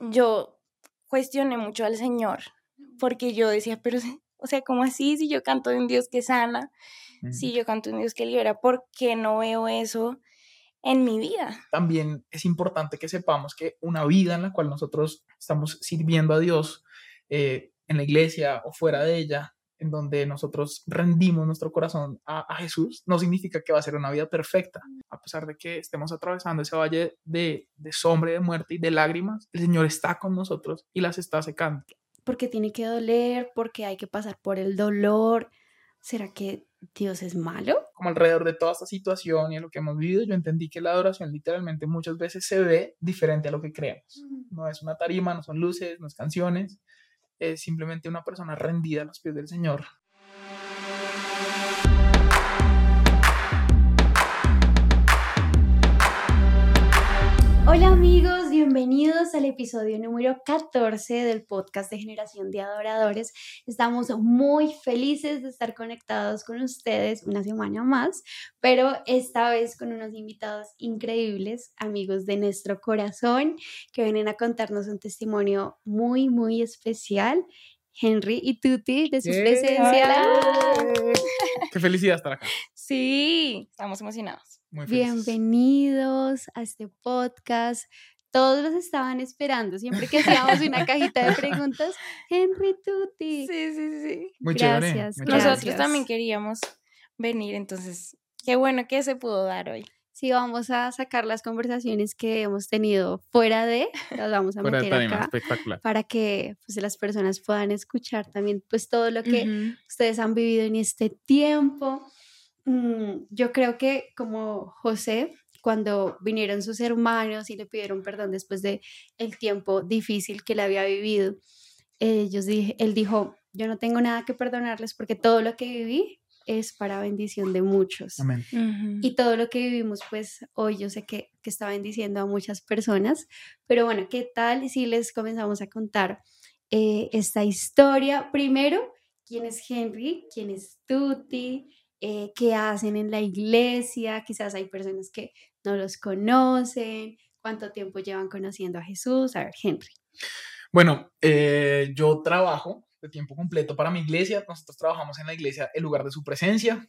yo cuestioné mucho al Señor, porque yo decía, pero, o sea, ¿cómo así? Si yo canto de un Dios que sana, si yo canto de un Dios que libera, ¿por qué no veo eso en mi vida? También es importante que sepamos que una vida en la cual nosotros estamos sirviendo a Dios eh, en la iglesia o fuera de ella, en donde nosotros rendimos nuestro corazón a, Jesús, no significa que va a ser una vida perfecta. A pesar de que estemos atravesando ese valle de, de sombra, de muerte y de lágrimas, el Señor está con nosotros y las está secando. Porque tiene que doler, porque hay que pasar por el dolor. ¿Será que Dios es malo? Como alrededor de toda esta situación y a lo que hemos vivido, yo entendí que la adoración literalmente muchas veces se ve diferente a lo que creemos. No es una tarima, no son luces, no es canciones, es simplemente una persona rendida a los pies del Señor. Hola amigos, bienvenidos al episodio número 14 del podcast de Generación de Adoradores. Estamos muy felices de estar conectados con ustedes una semana más, pero esta vez con unos invitados increíbles, amigos de nuestro corazón, que vienen a contarnos un testimonio muy, muy especial. Henry y Tuti de su presencia. Qué felicidad estar acá. Sí, estamos emocionados. Bienvenidos a este podcast. Todos los estaban esperando. Siempre que hacíamos una cajita de preguntas, Henry Tutti. Sí, sí, sí. Muy gracias, Nosotros también queríamos venir, entonces, qué bueno que se pudo dar hoy. Sí, vamos a sacar las conversaciones que hemos tenido fuera de, las vamos a meter acá para que pues, las personas puedan escuchar también pues todo lo que ustedes han vivido en este tiempo. Mm, yo creo que como José, cuando vinieron sus hermanos y le pidieron perdón después de el tiempo difícil que le había vivido, ellos él dijo, yo no tengo nada que perdonarles porque todo lo que viví es para bendición de muchos. Y todo lo que vivimos, pues hoy yo sé que, que, está bendiciendo a muchas personas, pero bueno, ¿qué tal si les comenzamos a contar eh, esta historia? Primero, ¿quién es Henry? ¿Quién es Tuti? Eh, qué hacen en la iglesia, quizás hay personas que no los conocen, cuánto tiempo llevan conociendo a Jesús. A ver, Henry. Bueno, eh, yo trabajo de tiempo completo para mi iglesia, nosotros trabajamos en la iglesia en lugar de su presencia.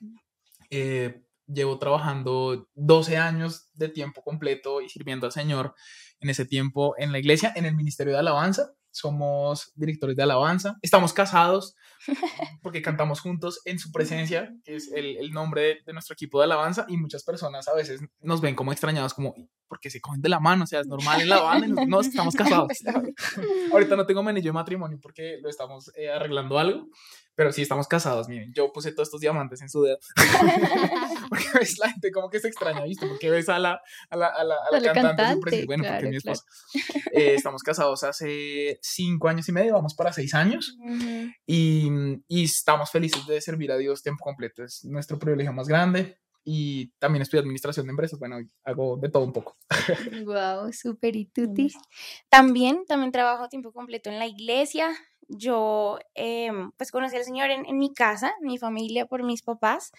Eh, llevo trabajando 12 años de tiempo completo y sirviendo al Señor en ese tiempo en la iglesia, en el Ministerio de Alabanza somos directores de alabanza, estamos casados porque cantamos juntos en su presencia, que es el, el nombre de, nuestro equipo de alabanza, y muchas personas a veces nos ven como extrañados, como, porque se cogen de la mano, o sea, es normal en la banda, no, estamos casados. Ahorita no tengo menillo de matrimonio porque lo estamos eh, arreglando algo, pero sí estamos casados, miren, yo puse todos estos diamantes en su dedo. Ves la gente como que se extraña, ¿viste? Porque ves a la, a la, a la, a la cantante, bueno, porque mi esposa. Eh, estamos casados hace cinco años y medio, vamos para seis años, y, y estamos felices de servir a Dios tiempo completo. Es nuestro privilegio más grande y también estudio administración de empresas. Bueno, hago de todo un poco. Wow, súper. ¿Y? También, también trabajo tiempo completo en la iglesia. Yo, em, pues, conocí al Señor en, en, mi casa, mi familia, por mis papás,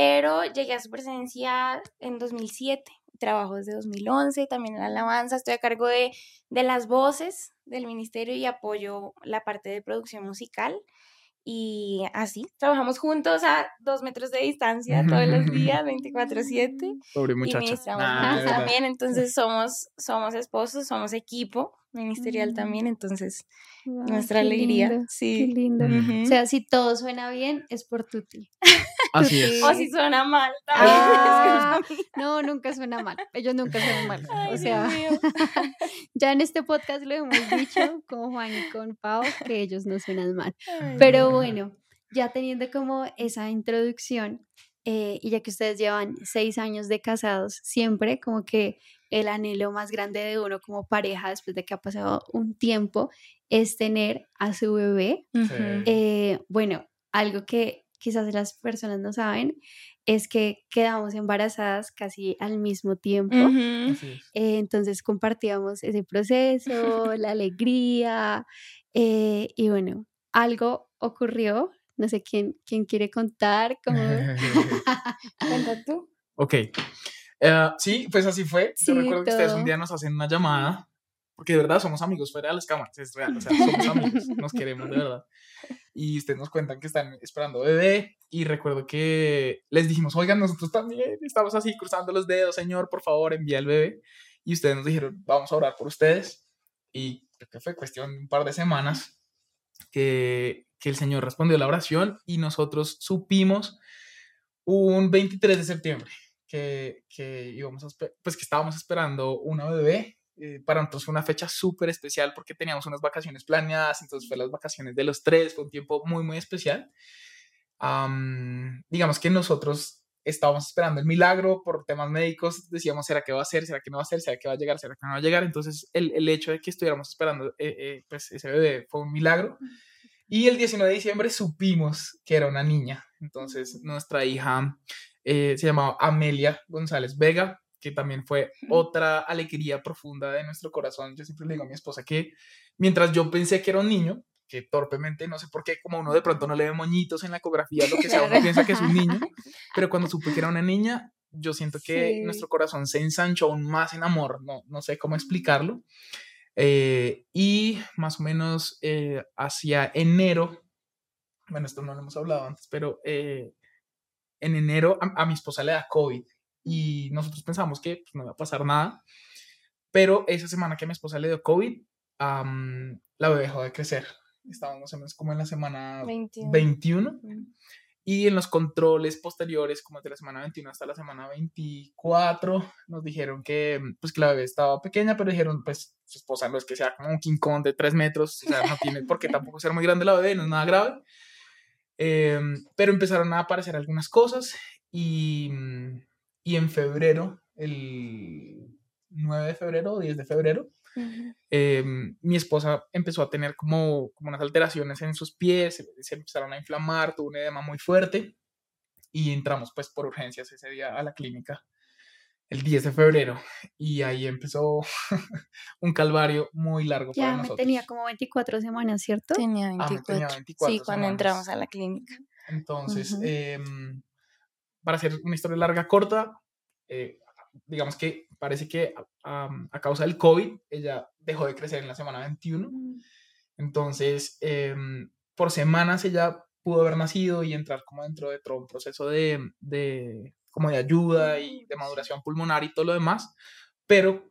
pero llegué a su presencia en 2007. Trabajo desde 2011, también en alabanza. Estoy a cargo de, de las voces del ministerio y apoyo la parte de producción musical. Y así, trabajamos juntos a dos metros de distancia todos los días, 24/7. Pobre muchacha. Y también, entonces somos, somos esposos, somos equipo ministerial mm. también, entonces nuestra alegría. Sí. Qué lindo. O sea, si todo suena bien, es por Tuti. Así es. O si suena mal también. Ah, no, nunca suena mal. Ellos nunca suenan mal. o sea, ya en este podcast lo hemos dicho con Juan y con Pau que ellos no suenan mal. Pero bueno, ya teniendo como esa introducción, eh, y ya que ustedes llevan seis años de casados, siempre como que el anhelo más grande de uno como pareja después de que ha pasado un tiempo es tener a su bebé. Eh, bueno, algo que quizás las personas no saben es que quedamos embarazadas casi al mismo tiempo. Eh, entonces compartíamos ese proceso, la alegría y bueno, algo ocurrió no sé quién, quién quiere contar. Cómo... Cuenta tú. Ok. Eh, sí, pues así fue. Yo recuerdo que ustedes un día nos hacen una llamada porque de verdad somos amigos fuera de las cámaras, es real, o sea, somos amigos, nos queremos de verdad. Y ustedes nos cuentan que están esperando bebé y recuerdo que les dijimos, oigan, nosotros también estamos así cruzando los dedos, Señor, por favor, envía el bebé. Y ustedes nos dijeron, vamos a orar por ustedes. Y creo que fue cuestión de un par de semanas que, que el Señor respondió la oración y nosotros supimos un 23 de septiembre que, que íbamos pues que estábamos esperando una bebé. Eh, para nosotros fue una fecha súper especial porque teníamos unas vacaciones planeadas, entonces fue las vacaciones de los tres, fue un tiempo muy, muy especial. digamos que nosotros estábamos esperando el milagro por temas médicos, decíamos, ¿será que va a ser? ¿Será que no va a ser? ¿Será que va a llegar? ¿Será que no va a llegar? Entonces el, el hecho de que estuviéramos esperando eh, eh, pues ese bebé fue un milagro. Y el 19 de diciembre supimos que era una niña. Entonces nuestra hija eh, se llamaba Amelia González Vega, que también fue otra alegría profunda de nuestro corazón. Yo siempre le digo a mi esposa que mientras yo pensé que era un niño, que torpemente, no sé por qué, como uno de pronto no le ve moñitos en la ecografía, lo que sea, uno piensa que es un niño, pero cuando supe que era una niña, yo siento que nuestro corazón se ensanchó aún más en amor, no, no sé cómo explicarlo. Eh, y más o menos eh, hacia enero, bueno, esto no lo hemos hablado antes, pero eh, en enero a, mi esposa le da COVID y nosotros pensamos que pues, no iba a pasar nada, pero esa semana que a mi esposa le dio COVID, la bebé dejó de crecer. Estábamos más o menos como en la semana 21. 21 y en los controles posteriores, como de la semana 21 hasta la semana 24, nos dijeron que, pues, que la bebé estaba pequeña, pero dijeron, pues, su esposa no es que sea como un King Kong de 3 metros, o sea, no tiene por qué tampoco ser muy grande la bebé, no es nada grave. Em, pero empezaron a aparecer algunas cosas y, y en febrero, el 9 de febrero o 10 de febrero, Em, mi esposa empezó a tener como, como unas alteraciones en sus pies, se, empezaron a inflamar, tuvo un edema muy fuerte y entramos pues por urgencias ese día a la clínica el 10 de febrero y ahí empezó un calvario muy largo ya para nosotros. tenía como 24 semanas, ¿cierto? Tenía 24. Ah, sí, cuando entramos a la clínica. Entonces, em, para hacer una historia larga, corta, eh, digamos que parece que a causa del COVID, ella dejó de crecer en la semana 21. Mm. Entonces, em, por semanas ella pudo haber nacido y entrar como dentro de todo un proceso de, de, como de ayuda y de maduración pulmonar y todo lo demás, pero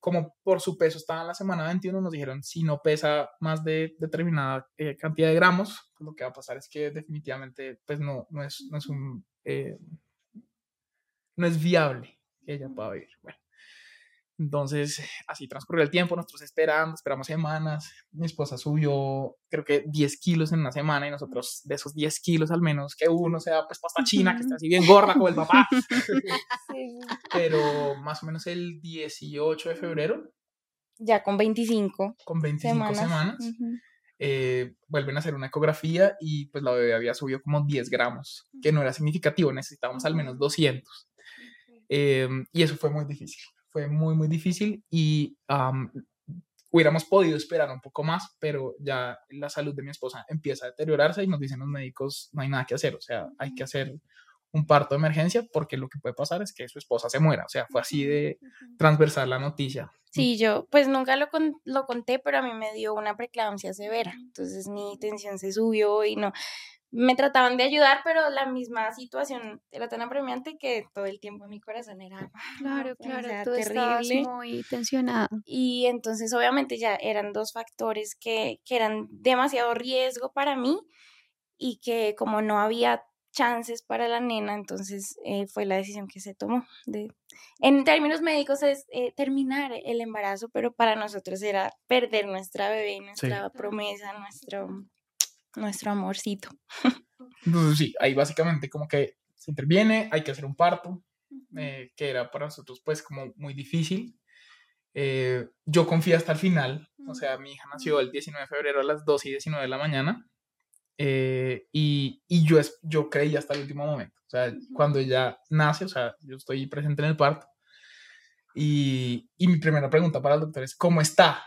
como por su peso estaba en la semana 21, nos dijeron si no pesa más de determinada eh, cantidad de gramos, pues lo que va a pasar es que definitivamente pues no, no, es, no es un... Eh, no es viable que ella pueda vivir. Bueno, entonces, así transcurrió el tiempo, nosotros esperando, esperamos semanas. Mi esposa subió, creo que 10 kilos en una semana y nosotros de esos 10 kilos al menos, que uno sea pues pasta china, que está así bien gorda como el papá. Pero más o menos el 18 de febrero. Ya con 25. Con 25 semanas. Eh, vuelven a hacer una ecografía y pues la bebé había subido como 10 gramos, que no era significativo, necesitábamos al menos 200. Em, y eso fue muy difícil fue muy, muy difícil y hubiéramos podido esperar un poco más, pero ya la salud de mi esposa empieza a deteriorarse y nos dicen los médicos, no hay nada que hacer, o sea, hay que hacer un parto de emergencia porque lo que puede pasar es que su esposa se muera, o sea, fue así de transversal la noticia. Sí, yo pues nunca lo, lo conté, pero a mí me dio una preeclampsia severa, entonces mi tensión se subió y no, me trataban de ayudar, pero la misma situación era tan apremiante que todo el tiempo mi corazón era claro, claro, o terrible, muy tensionado. Y entonces obviamente ya eran dos factores que, que eran demasiado riesgo para mí y que como no había chances para la nena, entonces eh, fue la decisión que se tomó. De, en términos médicos es eh, terminar el embarazo, pero para nosotros era perder nuestra bebé, nuestra promesa, nuestro nuestro amorcito. Entonces sí, ahí básicamente como que se interviene, hay que hacer un parto, eh, que era para nosotros pues como muy difícil. Eh, yo confié hasta el final, o sea, mi hija nació el 19 de febrero a las 2 y 19 de la mañana eh, y, y, yo, yo creí hasta el último momento, o sea, cuando ella nace, o sea, yo estoy presente en el parto y, y mi primera pregunta para el doctor es, ¿cómo está?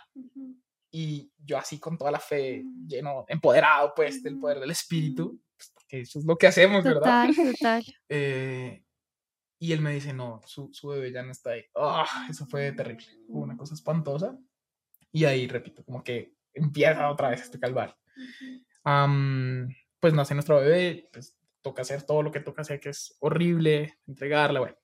Y yo así con toda la fe, mm. lleno, empoderado pues del poder del espíritu, mm. pues, porque eso es lo que hacemos, ¿verdad? Total, total. Eh, y él me dice, no, su, su bebé ya no está ahí. Oh, eso fue terrible, fue una cosa espantosa. Y ahí, repito, como que empieza otra vez este calvario. pues nace nuestro bebé, pues toca hacer todo lo que toca hacer, que es horrible, entregarla, bueno,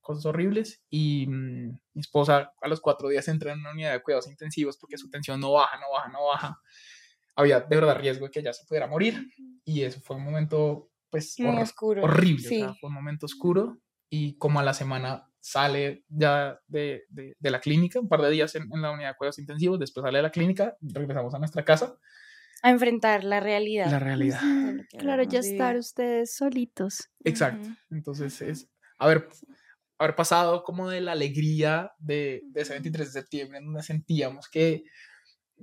cosas horribles. Y mm, mi esposa a los cuatro días entra en una unidad de cuidados intensivos porque su tensión no baja, no baja, no baja. Había de verdad riesgo de que ella se pudiera morir. Y eso fue un momento, pues, oscuro. horrible. fue un momento oscuro. Y como a la semana sale ya de, de, la clínica, un par de días en, en, la unidad de cuidados intensivos, después sale de la clínica, regresamos a nuestra casa a enfrentar la realidad. La realidad. Claro, ya estar ustedes solitos. Exacto. Entonces es haber, haber pasado como de la alegría de, de, ese 23 de septiembre, en donde sentíamos que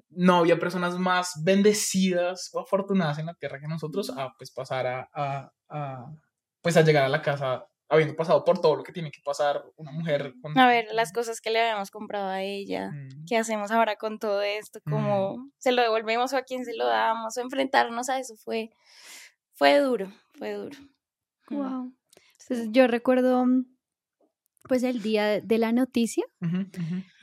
no había personas más bendecidas o afortunadas en la tierra que nosotros, a pues pasar a, a, a pues a llegar a la casa habiendo pasado por todo lo que tiene que pasar una mujer. A ver, las cosas que le habíamos comprado a ella, mm. ¿qué hacemos ahora con todo esto? ¿Cómo mm. se lo devolvemos o a quién se lo damos? O enfrentarnos a eso fue, fue duro, fue duro. Wow. Mm. Entonces yo recuerdo pues el día de la noticia,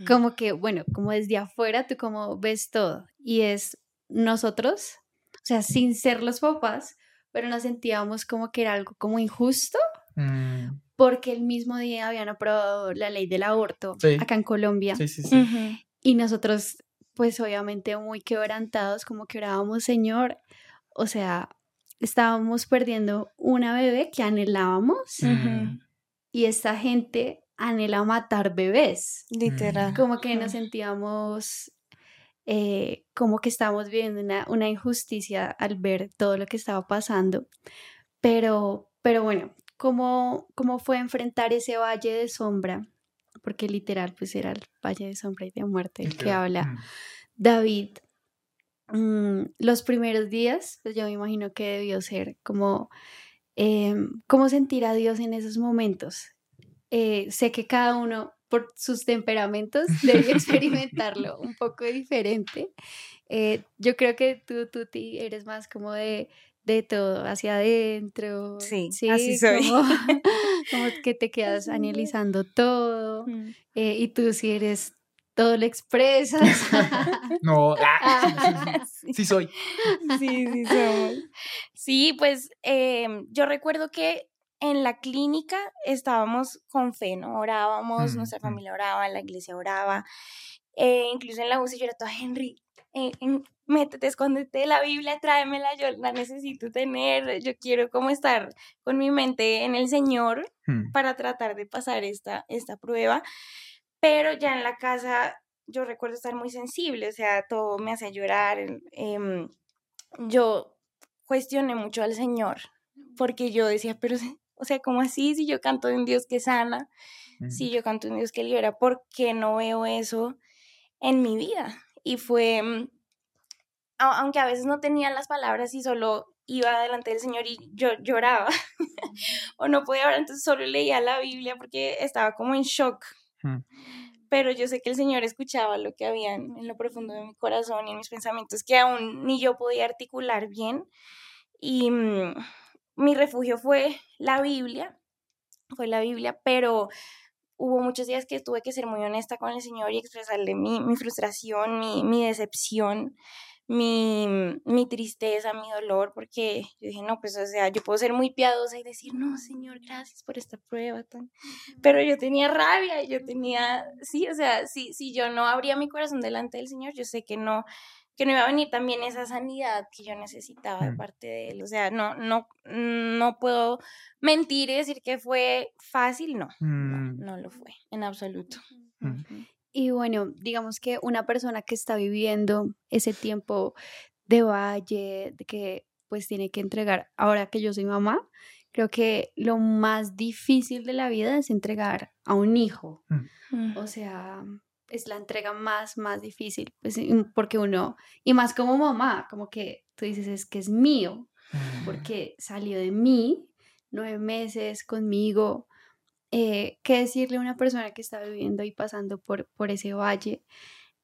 como que, bueno, como desde afuera tú como ves todo y es nosotros, o sea, sin ser los papás, pero nos sentíamos como que era algo como injusto Mm. Porque el mismo día habían aprobado la ley del aborto acá en Colombia. Y nosotros, pues obviamente muy quebrantados, como que orábamos, Señor, o sea, estábamos perdiendo una bebé que anhelábamos. Mm. Y esta gente anhela matar bebés. Literal. Como que nos sentíamos eh, como que estábamos viviendo una, una, injusticia al ver todo lo que estaba pasando. Pero, pero bueno, ¿Cómo, ¿Cómo fue enfrentar ese valle de sombra? Porque literal, pues era el valle de sombra y de muerte el que habla mm. David. Mm, los primeros días, pues yo me imagino que debió ser como, em, ¿cómo sentir a Dios en esos momentos? Eh, sé que cada uno por sus temperamentos debe experimentarlo un poco diferente. Eh, yo creo que tú, tú, eres más como de de todo hacia adentro. Sí, así soy. Como, que te quedas analizando todo eh, y tú si eres todo lo expresas. no, ah, sí, soy. Sí, sí soy. Sí, pues em, yo recuerdo que en la clínica estábamos con fe, ¿no? Orábamos, nuestra familia oraba, la iglesia oraba. Eh, incluso en la UCI yo era toda Henry, eh, métete, escóndete la Biblia, tráemela, yo la necesito tener, yo quiero como estar con mi mente en el Señor hmm. para tratar de pasar esta, esta prueba, pero ya en la casa yo recuerdo estar muy sensible, o sea, todo me hacía llorar, em, yo cuestioné mucho al Señor, porque yo decía, pero, o sea, ¿cómo así? Si yo canto en Dios que sana, si yo canto en Dios que libera, ¿por qué no veo eso en mi vida? Y fue mm, aunque a veces no tenía las palabras y solo iba delante del Señor y yo lloraba o no podía hablar, entonces solo leía la Biblia porque estaba como en shock. Hmm. Pero yo sé que el Señor escuchaba lo que había en, lo profundo de mi corazón y en mis pensamientos que aún ni yo podía articular bien. Y mm, mi refugio fue la Biblia, fue la Biblia, pero hubo muchos días que tuve que ser muy honesta con el Señor y expresarle mi, mi frustración, mi, mi decepción mi, mi tristeza, mi dolor, porque yo dije, no, pues, o sea, yo puedo ser muy piadosa y decir, no, Señor, gracias por esta prueba. Tan... Pero yo tenía rabia, yo tenía, sí, o sea, si, si yo no abría mi corazón delante del Señor, yo sé que no, que no iba a venir también esa sanidad que yo necesitaba de mm. parte de Él. O sea, no, no, no puedo mentir y decir que fue fácil, no, no, mm. no, lo fue, en absoluto. Mm. Y bueno, digamos que una persona que está viviendo ese tiempo de valle, de que pues tiene que entregar, ahora que yo soy mamá, creo que lo más difícil de la vida es entregar a un hijo. Mm. O sea, es la entrega más, más difícil, pues, porque uno, y más como mamá, como que tú dices, es que es mío, mm. porque salió de mí nueve meses conmigo, eh, qué decirle a una persona que está viviendo y pasando por, por ese valle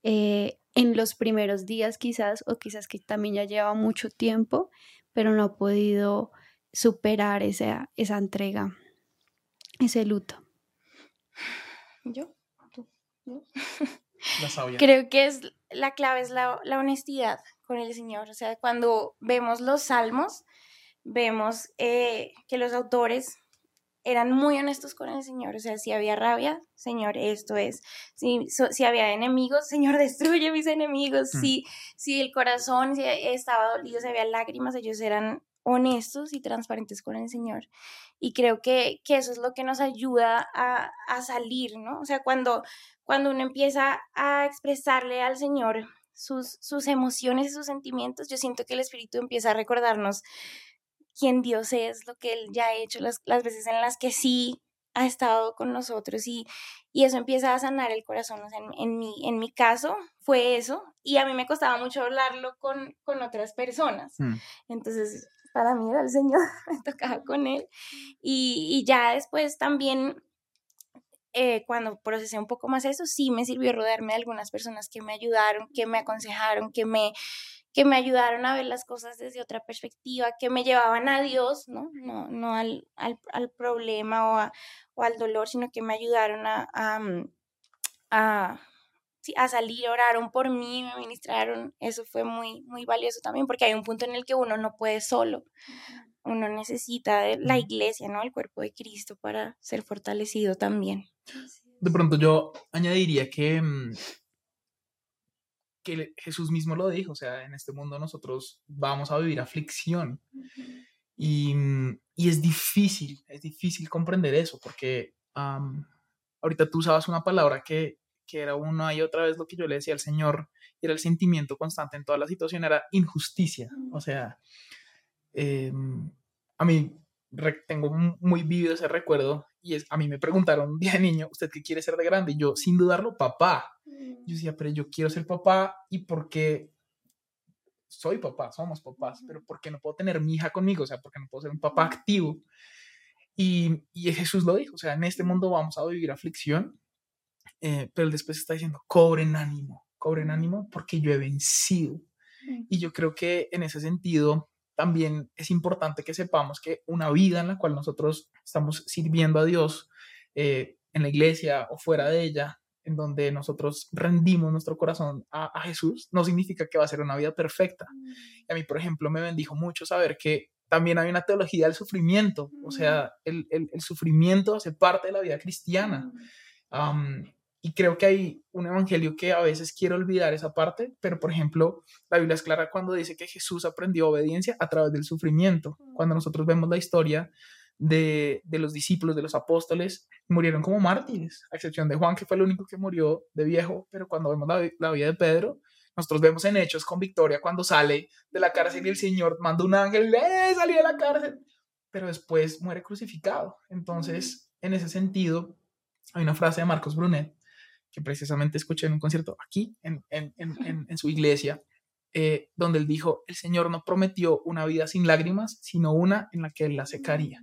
eh, en los primeros días quizás, o quizás que también ya lleva mucho tiempo, pero no ha podido superar esa, esa entrega, ese luto. ¿Yo? ¿Tú? Creo que es la clave es la, la, honestidad con el Señor. O sea, cuando vemos los salmos, vemos eh, que los autores eran muy honestos con el Señor. O sea, si había rabia, Señor, esto es. Si, si había enemigos, Señor, destruye mis enemigos. Mm. Si, si el corazón estaba dolido, si había lágrimas, ellos eran honestos y transparentes con el Señor. Y creo que, que eso es lo que nos ayuda a, a, salir, ¿no? O sea, cuando, cuando uno empieza a expresarle al Señor sus, sus emociones y sus sentimientos, yo siento que el Espíritu empieza a recordarnos quién Dios es, lo que Él ya ha hecho, las, las veces en las que sí ha estado con nosotros y, y eso empieza a sanar el corazón. O sea, en, en, mi, en mi caso fue eso y a mí me costaba mucho hablarlo con, con otras personas. Mm. Entonces, para mí era el Señor, me tocaba con Él. Y, y ya después también, eh, cuando procesé un poco más eso, sí me sirvió rodearme de algunas personas que me ayudaron, que me aconsejaron, que me que me ayudaron a ver las cosas desde otra perspectiva, que me llevaban a Dios, ¿no? No, no al, al, al problema o, o, al dolor, sino que me ayudaron a, a, mm, a, a, salir, oraron por mí, me ministraron. Eso fue muy, muy valioso también, porque hay un punto en el que uno no puede solo. Uno necesita la iglesia, ¿no? El cuerpo de Cristo para ser fortalecido también. De pronto yo añadiría que mm, que Jesús mismo lo dijo, o sea, en este mundo nosotros vamos a vivir aflicción. Y, y es difícil, es difícil comprender eso, porque ahorita tú usabas una palabra que, que era una y otra vez lo que yo le decía al Señor, y era el sentimiento constante en toda la situación, era injusticia. O sea, em, a mí tengo muy vivido ese recuerdo y es, a mí me preguntaron un día de niño, ¿usted qué quiere ser de grande? Y yo, sin dudarlo, papá. Mm. Yo decía, pero yo quiero ser papá y por qué soy papá, somos papás, pero ¿por qué no puedo tener mi hija conmigo? O sea, ¿por qué no puedo ser un papá activo? Y, y Jesús lo dijo, o sea, en este mundo vamos a vivir aflicción, eh, pero después está diciendo, cobren ánimo, cobren ánimo porque yo he vencido. Y yo creo que en ese sentido, también es importante que sepamos que una vida en la cual nosotros estamos sirviendo a Dios eh, en la iglesia o fuera de ella, en donde nosotros rendimos nuestro corazón a, Jesús, no significa que va a ser una vida perfecta. Y a mí, por ejemplo, me bendijo mucho saber que también hay una teología del sufrimiento, o sea, el, el, sufrimiento hace parte de la vida cristiana. Y creo que hay un evangelio que a veces quiere olvidar esa parte, pero por ejemplo, la Biblia es clara cuando dice que Jesús aprendió obediencia a través del sufrimiento. Cuando nosotros vemos la historia de, de los discípulos, de los apóstoles, murieron como mártires, a excepción de Juan, que fue el único que murió de viejo, pero cuando vemos la, la vida de Pedro, nosotros vemos en Hechos con Victoria cuando sale de la cárcel y el Señor manda un ángel, ¡eh, salí de la cárcel! Pero después muere crucificado. Entonces, en ese sentido, hay una frase de Marcos Brunet que precisamente escuché en un concierto aquí, en, en, en, en su iglesia, eh, donde él dijo, el Señor no prometió una vida sin lágrimas, sino una en la que Él la secaría.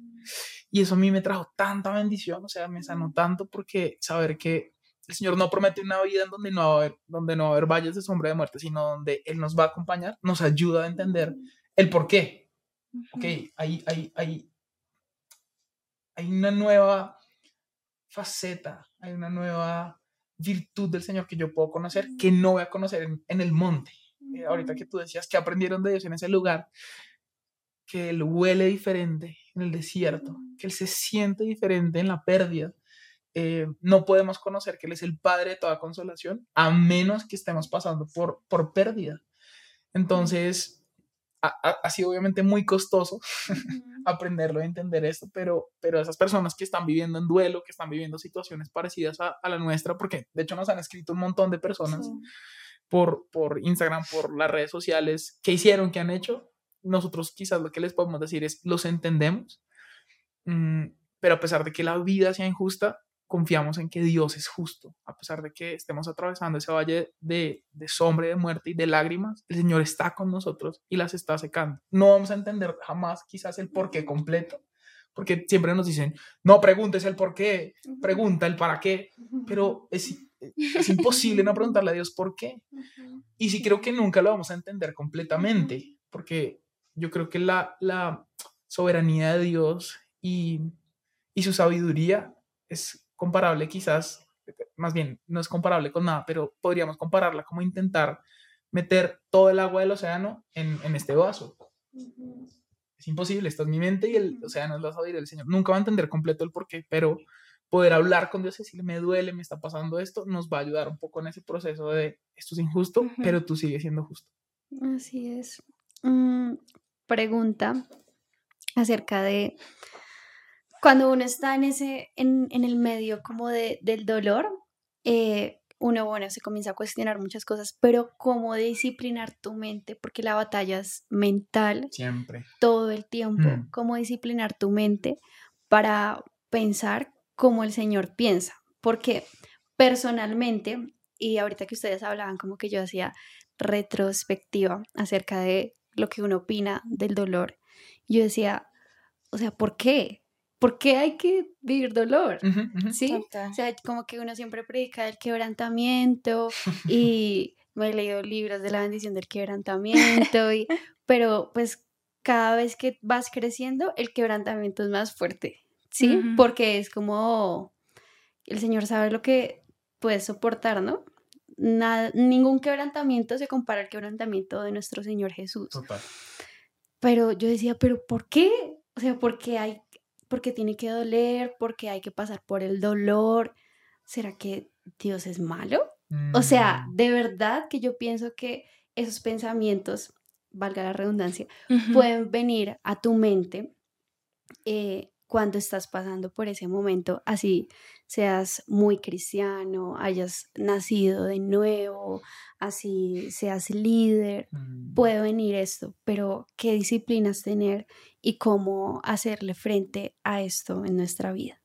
Y eso a mí me trajo tanta bendición, o sea, me sanó tanto porque saber que el Señor no promete una vida en donde no va a haber, donde no va a haber valles de sombra de muerte, sino donde Él nos va a acompañar, nos ayuda a entender el por qué. Ok, hay, hay, hay, hay una nueva faceta, hay una nueva virtud del Señor que yo puedo conocer que no voy a conocer en, el monte. Eh, ahorita que tú decías que aprendieron de Dios en ese lugar, que Él huele diferente en el desierto, que Él se siente diferente en la pérdida. Eh, no podemos conocer que Él es el Padre de toda consolación a menos que estemos pasando por, por pérdida. Entonces, ha, sido obviamente muy costoso aprenderlo y entender esto, pero, pero esas personas que están viviendo en duelo, que están viviendo situaciones parecidas a, la nuestra, porque de hecho nos han escrito un montón de personas por, por Instagram, por las redes sociales, qué hicieron, qué han hecho, nosotros quizás lo que les podemos decir es, los entendemos, mm, pero a pesar de que la vida sea injusta, confiamos en que Dios es justo, a pesar de que estemos atravesando ese valle de, de sombra, de muerte y de lágrimas, el Señor está con nosotros y las está secando. No vamos a entender jamás quizás el por qué completo, porque siempre nos dicen, no preguntes el por qué, pregunta el para qué, pero es, es imposible no preguntarle a Dios por qué. Y sí creo que nunca lo vamos a entender completamente, porque yo creo que la, la soberanía de Dios y, y su sabiduría es comparable quizás, más bien no es comparable con nada, pero podríamos compararla como intentar meter todo el agua del océano en, en este vaso. Es imposible, esta es mi mente y el océano es la sabiduría del Señor. Nunca va a entender completo el porqué, pero poder hablar con Dios y decirle, me duele, me está pasando esto, nos va a ayudar un poco en ese proceso de, esto es injusto, pero tú sigues siendo justo. Así es. Mm, pregunta acerca de cuando uno está en ese, en, en el medio como de, del dolor, eh, uno, bueno, se comienza a cuestionar muchas cosas, pero cómo disciplinar tu mente, porque la batalla es mental. Siempre. Todo el tiempo. Mm. Cómo disciplinar tu mente para pensar como el Señor piensa. Porque personalmente, y ahorita que ustedes hablaban como que yo hacía retrospectiva acerca de lo que uno opina del dolor, yo decía, o sea, ¿por qué? ¿Por qué hay que vivir dolor? ¿Sí? O sea, como que uno siempre predica del quebrantamiento y me he leído libros de la bendición del quebrantamiento, y, pero pues cada vez que vas creciendo, el quebrantamiento es más fuerte, ¿sí? Porque es como el Señor sabe lo que puedes soportar, ¿no? Nada, ningún quebrantamiento se compara al quebrantamiento de nuestro Señor Jesús. Total. Pero yo decía, ¿pero por qué? O sea, ¿por qué hay porque tiene que doler, porque hay que pasar por el dolor. ¿Será que Dios es malo? O sea, mm. de verdad que yo pienso que esos pensamientos, valga la redundancia, pueden venir a tu mente eh, cuando estás pasando por ese momento, así seas muy cristiano, hayas nacido de nuevo, así seas líder, mm. puede venir esto, pero ¿qué disciplinas tener y cómo hacerle frente a esto en nuestra vida?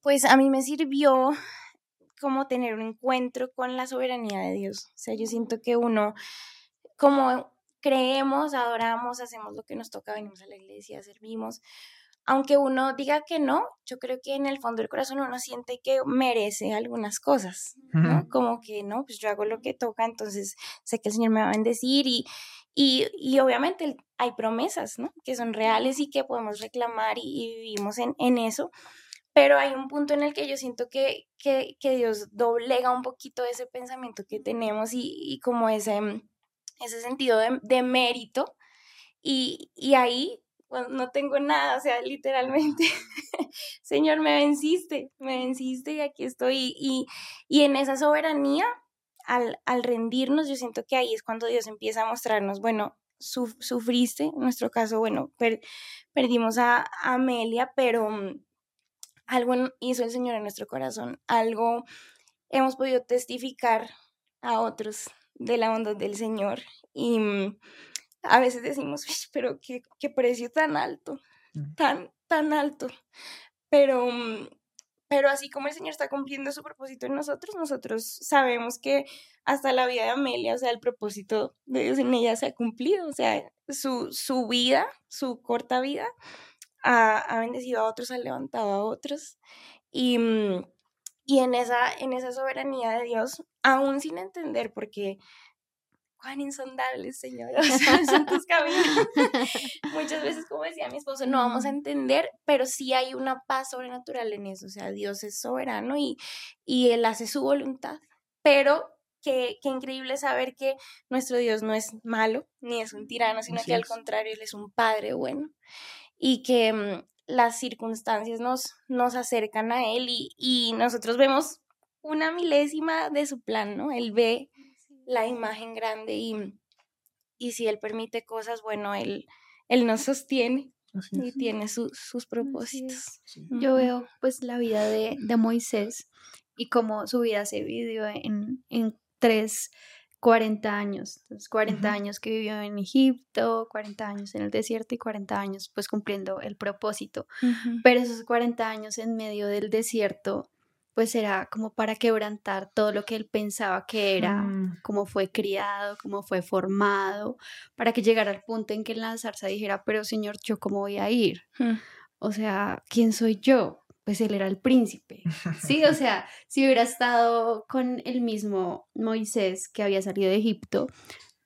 Pues a mí me sirvió como tener un encuentro con la soberanía de Dios. O sea, yo siento que uno, como creemos, adoramos, hacemos lo que nos toca, venimos a la iglesia, servimos, aunque uno diga que no, yo creo que en el fondo del corazón uno siente que merece algunas cosas, ¿no? Como que no, pues yo hago lo que toca, entonces sé que el Señor me va a bendecir y, y, y obviamente hay promesas, ¿no? Que son reales y que podemos reclamar y, vivimos en, en, eso, pero hay un punto en el que yo siento que, que, que Dios doblega un poquito ese pensamiento que tenemos y, y como ese, ese sentido de, de mérito. Y, y, ahí no tengo nada, o sea, literalmente, Señor, me venciste, me venciste y aquí estoy. Y, y en esa soberanía, al, al, rendirnos, yo siento que ahí es cuando Dios empieza a mostrarnos, bueno, sufriste, en nuestro caso, bueno, perdimos a, Amelia, pero mm, algo hizo el Señor en nuestro corazón, algo hemos podido testificar a otros de la bondad del Señor y mm, a veces decimos, pero qué, qué precio tan alto, tan, tan alto. Pero, mm, pero así como el Señor está cumpliendo su propósito en nosotros, nosotros sabemos que hasta la vida de Amelia, o sea, el propósito de Dios en ella se ha cumplido, o sea, su, su vida, su corta vida, ha, ha, bendecido a otros, ha levantado a otros. Y, mm, y en, esa, en esa soberanía de Dios, aún sin entender, porque cuán insondables, Señor, son tus caminos. Muchas veces, como decía mi esposo, no vamos a entender, pero sí hay una paz sobrenatural en eso, o sea, Dios es soberano y, y Él hace su voluntad, pero Qué, qué, increíble saber que nuestro Dios no es malo ni es un tirano, sino que al contrario, Él es un Padre bueno y que mm, las circunstancias nos, nos acercan a Él y, y, nosotros vemos una milésima de su plan, ¿no? Él ve la imagen grande y, y si Él permite cosas, bueno, Él, él nos sostiene y tiene sus propósitos. Yo veo pues la vida de, de, Moisés y cómo su vida se vivió en, en tres 40 años, entonces 40 años que vivió en Egipto, 40 años en el desierto y 40 años pues cumpliendo el propósito. Pero esos 40 años en medio del desierto pues era como para quebrantar todo lo que él pensaba que era, mm. cómo fue criado, cómo fue formado, para que llegara al punto en que la zarza dijera, pero señor, ¿yo cómo voy a ir? Mm. O sea, ¿quién soy yo? Pues él era el príncipe, ¿sí? O sea, si hubiera estado con el mismo Moisés que había salido de Egipto,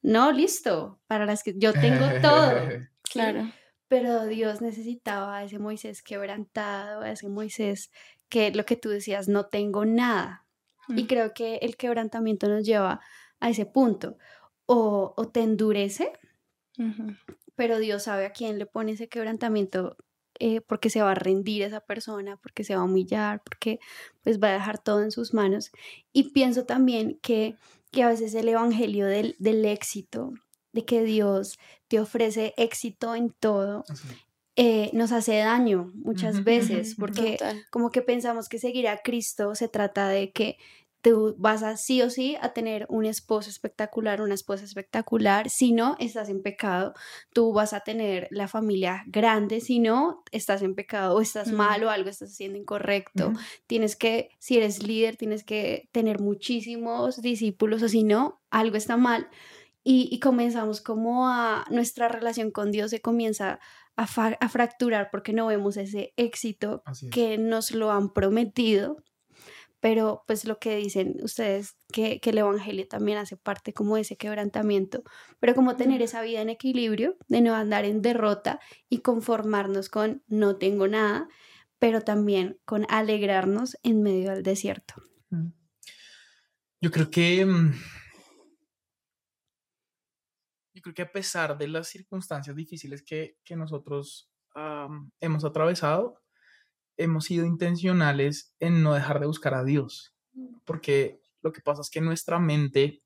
no, listo, para las que yo tengo todo. claro. Pero Dios necesitaba a ese Moisés quebrantado, a ese Moisés que lo que tú decías, no tengo nada. Y creo que el quebrantamiento nos lleva a ese punto. O, te endurece, pero Dios sabe a quién le pone ese quebrantamiento eh, porque se va a rendir esa persona, porque se va a humillar, porque pues va a dejar todo en sus manos. Y pienso también que, que a veces el evangelio del, del éxito, de que Dios te ofrece éxito en todo, eh, nos hace daño muchas veces, porque como que pensamos que seguir a Cristo se trata de que tú vas a sí o sí a tener un esposo espectacular, una esposa espectacular, si no estás en pecado, tú vas a tener la familia grande, si no estás en pecado o estás mal o algo estás haciendo incorrecto, tienes que, si eres líder, tienes que tener muchísimos discípulos o si no, algo está mal. Y, comenzamos como a nuestra relación con Dios se comienza a, a fracturar porque no vemos ese éxito que nos lo han prometido. Pero pues lo que dicen ustedes, que, que, el Evangelio también hace parte como de ese quebrantamiento, pero como tener esa vida en equilibrio, de no andar en derrota y conformarnos con no tengo nada, pero también con alegrarnos en medio del desierto. Yo creo que... Yo creo que a pesar de las circunstancias difíciles que, que nosotros hemos atravesado, hemos sido intencionales en no dejar de buscar a Dios, mm. porque lo que pasa es que nuestra mente,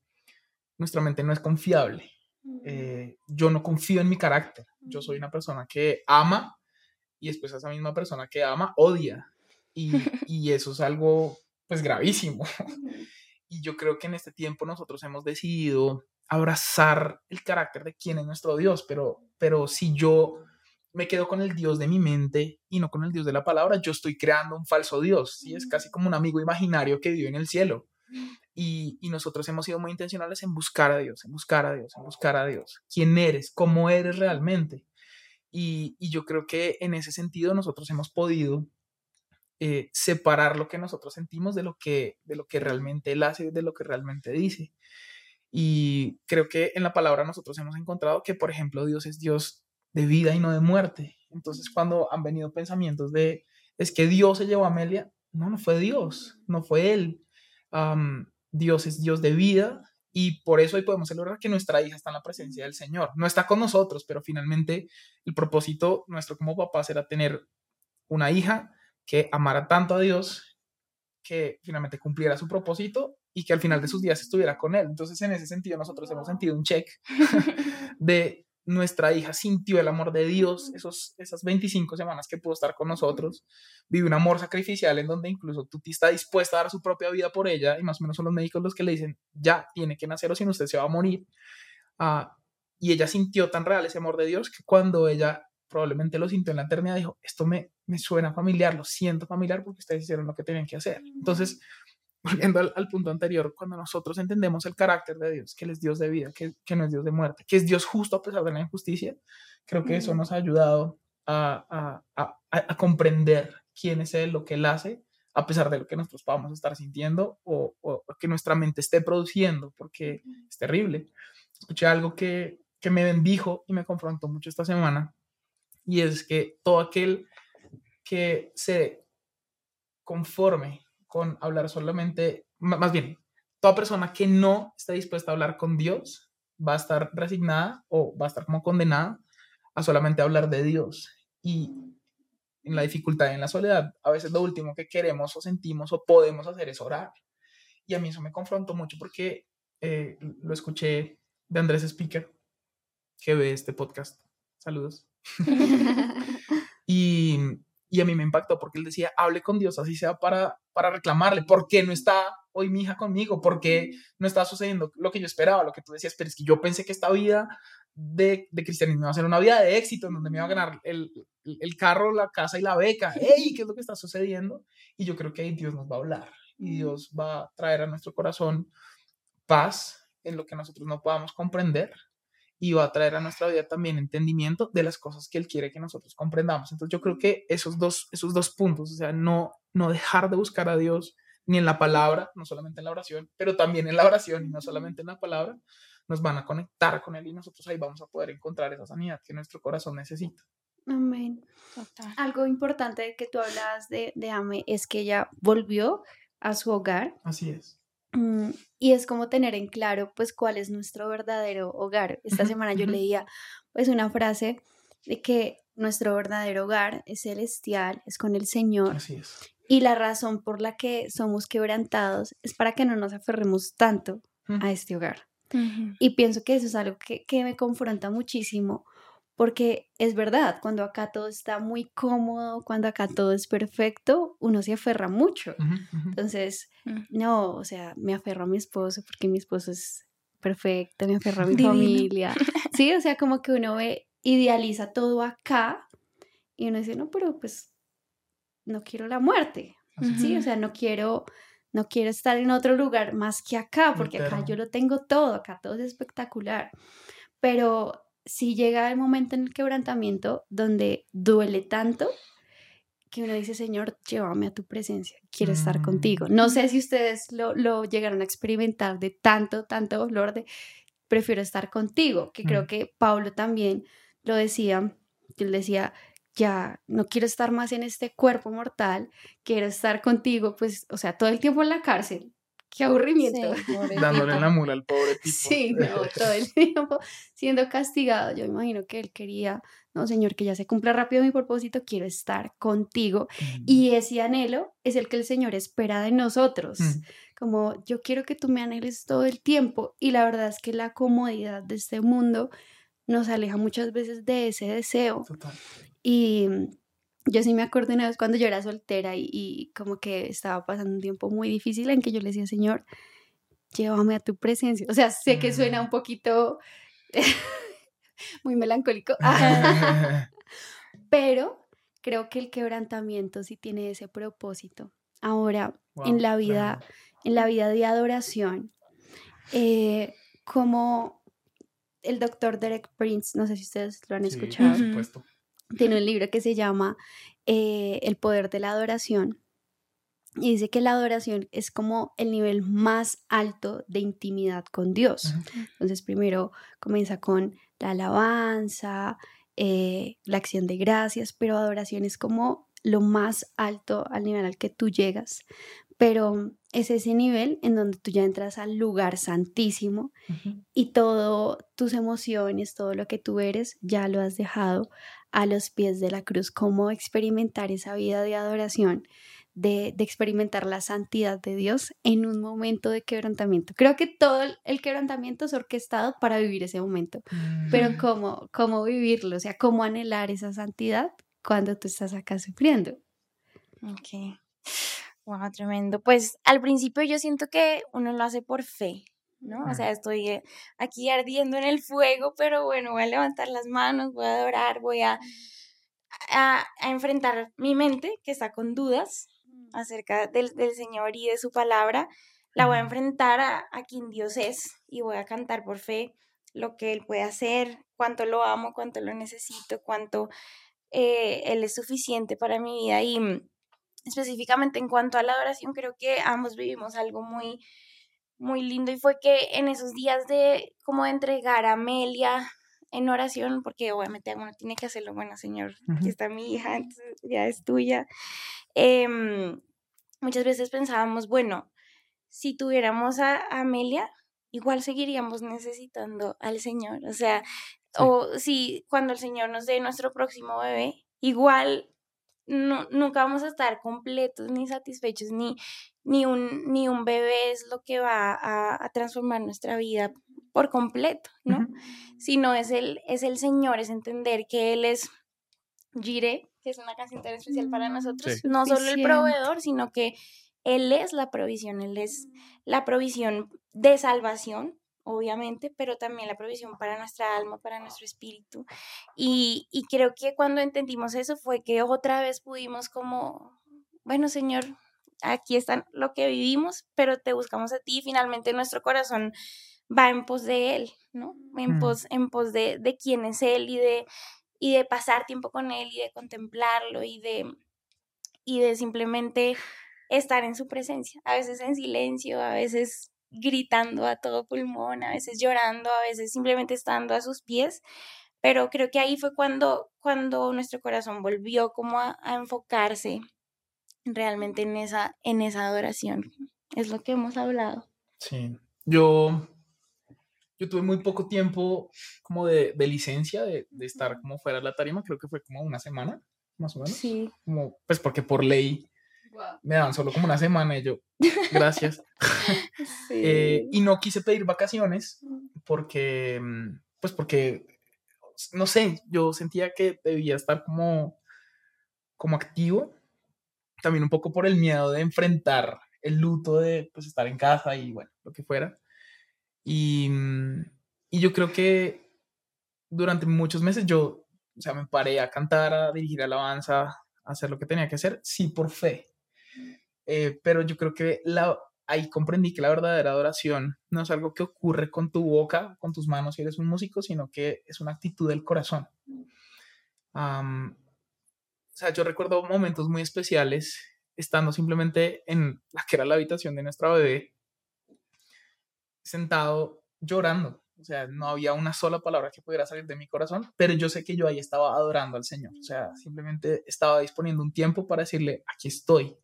nuestra mente no es confiable. Mm. Eh, yo no confío en mi carácter. Yo soy mm. una persona que ama y después esa misma persona que ama odia. Y, y eso es algo pues gravísimo. Y yo creo que en este tiempo nosotros hemos decidido abrazar el carácter de quién es nuestro Dios, pero, pero si yo me quedo con el Dios de mi mente y no con el Dios de la palabra, yo estoy creando un falso Dios, ¿sí? Es casi como un amigo imaginario que vive en el cielo. Y, nosotros hemos sido muy intencionales en buscar a Dios, en buscar a Dios, en buscar a Dios. ¿Quién eres? ¿Cómo eres realmente? Y, yo creo que en ese sentido nosotros hemos podido eh, separar lo que nosotros sentimos de lo que, de lo que realmente Él hace, de lo que realmente dice. Y creo que en la palabra nosotros hemos encontrado que, por ejemplo, Dios es Dios de vida y no de muerte. Entonces, cuando han venido pensamientos de, es que Dios se llevó a Amelia, no, no fue Dios, no fue Él. Dios es Dios de vida y por eso hoy podemos celebrar que nuestra hija está en la presencia del Señor. No está con nosotros, pero finalmente el propósito nuestro como papá será tener una hija que amara tanto a Dios, que finalmente cumpliera su propósito y que al final de sus días estuviera con Él. Entonces, en ese sentido, nosotros hemos sentido un check de nuestra hija sintió el amor de Dios esos, esas 25 semanas que pudo estar con nosotros. Vive un amor sacrificial en donde incluso tú está dispuesta a dar su propia vida por ella y más o menos son los médicos los que le dicen, ya, tiene que nacer o si no usted se va a morir. Ah, y ella sintió tan real ese amor de Dios que cuando ella probablemente lo sintió en la eternidad, dijo, esto me, me suena familiar, lo siento familiar porque ustedes hicieron lo que tenían que hacer. Entonces, volviendo al, punto anterior, cuando nosotros entendemos el carácter de Dios, que Él es Dios de vida, que, que, no es Dios de muerte, que es Dios justo a pesar de la injusticia, creo que eso nos ha ayudado a, a, a, comprender quién es Él, lo que Él hace, a pesar de lo que nosotros podamos estar sintiendo o, o, que nuestra mente esté produciendo, porque es terrible. Escuché algo que, que me bendijo y me confrontó mucho esta semana, y es que todo aquel que se conforme con hablar solamente, más bien, toda persona que no está dispuesta a hablar con Dios va a estar resignada o va a estar como condenada a solamente hablar de Dios. Y en la dificultad y en la soledad, a veces lo último que queremos o sentimos o podemos hacer es orar. Y a mí eso me confrontó mucho porque eh, lo escuché de Andrés Speaker, que ve este podcast. Saludos. y y a mí me impactó porque él decía, hable con Dios, así sea para, para reclamarle, ¿por qué no está hoy mi hija conmigo? ¿Por qué no está sucediendo lo que yo esperaba, lo que tú decías? Pero es que yo pensé que esta vida de, de cristianismo iba a ser una vida de éxito, en donde me iba a ganar el, el, carro, la casa y la beca. ¡Ey! ¿Qué es lo que está sucediendo? Y yo creo que ahí Dios nos va a hablar y Dios va a traer a nuestro corazón paz en lo que nosotros no podamos comprender y va a traer a nuestra vida también entendimiento de las cosas que Él quiere que nosotros comprendamos. Entonces yo creo que esos dos, esos dos puntos, o sea, no, no dejar de buscar a Dios ni en la palabra, no solamente en la oración, pero también en la oración y no solamente en la palabra, nos van a conectar con Él y nosotros ahí vamos a poder encontrar esa sanidad que nuestro corazón necesita. Amén. Algo importante que tú hablabas de, de Ame es que ella volvió a su hogar. Así es. Mm, y es como tener en claro, pues, cuál es nuestro verdadero hogar. Esta semana yo leía, pues, una frase de que nuestro verdadero hogar es celestial, es con el Señor. Así es. Y la razón por la que somos quebrantados es para que no nos aferremos tanto a este hogar. Y pienso que eso es algo que, que me confronta muchísimo porque es verdad, cuando acá todo está muy cómodo, cuando acá todo es perfecto, uno se aferra mucho. Entonces, mm. no, o sea, me aferro a mi esposo porque mi esposo es perfecto, me aferro a mi familia. Sí, o sea, como que uno ve, idealiza todo acá y uno dice, no, pero pues no quiero la muerte. Sí, o sea, no quiero, no quiero estar en otro lugar más que acá, porque acá yo lo tengo todo, acá todo es espectacular. Pero si llega el momento en el quebrantamiento donde duele tanto que uno dice, Señor, llévame a tu presencia, quiero estar mm. contigo. No sé si ustedes lo, lo, llegaron a experimentar de tanto, tanto dolor de, prefiero estar contigo, que creo mm. que Pablo también lo decía, él decía, ya no quiero estar más en este cuerpo mortal, quiero estar contigo, pues, o sea, todo el tiempo en la cárcel, qué aburrimiento. Dándole la mula al pobre tipo. Sí, no, todo el tiempo siendo castigado. Yo imagino que él quería, no, Señor, que ya se cumpla rápido mi propósito, quiero estar contigo. Mm. Y ese anhelo es el que el Señor espera de nosotros. Mm. Como yo quiero que tú me anheles todo el tiempo. Y la verdad es que la comodidad de este mundo nos aleja muchas veces de ese deseo. Total. Y yo sí me acuerdo una vez cuando yo era soltera y, como que estaba pasando un tiempo muy difícil en que yo le decía, Señor, llévame a tu presencia. O sea, sé que suena un poquito muy melancólico, pero creo que el quebrantamiento sí tiene ese propósito. Ahora, en la vida, en la vida de adoración, eh, como el doctor Derek Prince, no sé si ustedes lo han escuchado. Por supuesto tiene un libro que se llama eh, El poder de la adoración. Y dice que la adoración es como el nivel más alto de intimidad con Dios. Entonces primero comienza con la alabanza, eh, la acción de gracias, pero adoración es como lo más alto al nivel al que tú llegas. Pero es ese nivel en donde tú ya entras al lugar santísimo y todo tus emociones, todo lo que tú eres, ya lo has dejado a los pies de la cruz, cómo experimentar esa vida de adoración, de, experimentar la santidad de Dios en un momento de quebrantamiento. Creo que todo el, quebrantamiento es orquestado para vivir ese momento, pero mm. cómo, cómo vivirlo, o sea, cómo anhelar esa santidad cuando tú estás acá sufriendo. Ok. Wow, tremendo. Pues al principio yo siento que uno lo hace por fe, ¿no? O sea, estoy eh, aquí ardiendo en el fuego, pero bueno, voy a levantar las manos, voy a adorar, voy a, a, enfrentar mi mente que está con dudas acerca del, del, Señor y de su palabra. La voy a enfrentar a, a quien Dios es y voy a cantar por fe lo que Él puede hacer, cuánto lo amo, cuánto lo necesito, cuánto eh, Él es suficiente para mi vida. Y mm, específicamente en cuanto a la adoración, creo que ambos vivimos algo muy muy lindo y fue que en esos días de como de entregar a Amelia en oración, porque obviamente uno tiene que hacerlo, bueno, Señor, aquí está mi hija, ya es tuya. Em, muchas veces pensábamos, bueno, si tuviéramos a, Amelia, igual seguiríamos necesitando al Señor, o sea, o si cuando el Señor nos dé nuestro próximo bebé, igual no, nunca vamos a estar completos ni satisfechos, ni, ni, un, ni un bebé es lo que va a, transformar nuestra vida por completo, ¿no? Sino es el, es el Señor, es entender que Él es Gire, que es una canción tan especial para nosotros, no solo el proveedor, sino que Él es la provisión, Él es la provisión de salvación, obviamente, pero también la provisión para nuestra alma, para nuestro espíritu. Y, y creo que cuando entendimos eso fue que otra vez pudimos como, bueno, Señor, aquí está lo que vivimos, pero te buscamos a ti y finalmente nuestro corazón va en pos de Él, ¿no? En mm. pos, en pos de, de quién es Él y de, y de pasar tiempo con Él y de contemplarlo y de, y de simplemente estar en su presencia, a veces en silencio, a veces gritando a todo pulmón, a veces llorando, a veces simplemente estando a sus pies, pero creo que ahí fue cuando, cuando nuestro corazón volvió como a, enfocarse realmente en esa, en esa adoración. Es lo que hemos hablado. Sí, yo, yo tuve muy poco tiempo como de, licencia, de, estar como fuera de la tarima, creo que fue como una semana, más o menos. Sí. Como, pues porque por ley me daban solo como una semana y yo, gracias. Eh, y no quise pedir vacaciones porque, pues porque no sé, yo sentía que debía estar como, como activo, también un poco por el miedo de enfrentar el luto de pues, estar en casa y bueno, lo que fuera. Y, y yo creo que durante muchos meses yo, o sea, me paré a cantar, a dirigir alabanza, a hacer lo que tenía que hacer, sí, por fe. Eh, pero yo creo que la, ahí comprendí que la verdadera adoración no es algo que ocurre con tu boca, con tus manos si eres un músico, sino que es una actitud del corazón. o sea, yo recuerdo momentos muy especiales estando simplemente en la que era la habitación de nuestra bebé, sentado llorando. O sea, no había una sola palabra que pudiera salir de mi corazón, pero yo sé que yo ahí estaba adorando al Señor. O sea, simplemente estaba disponiendo un tiempo para decirle, aquí estoy,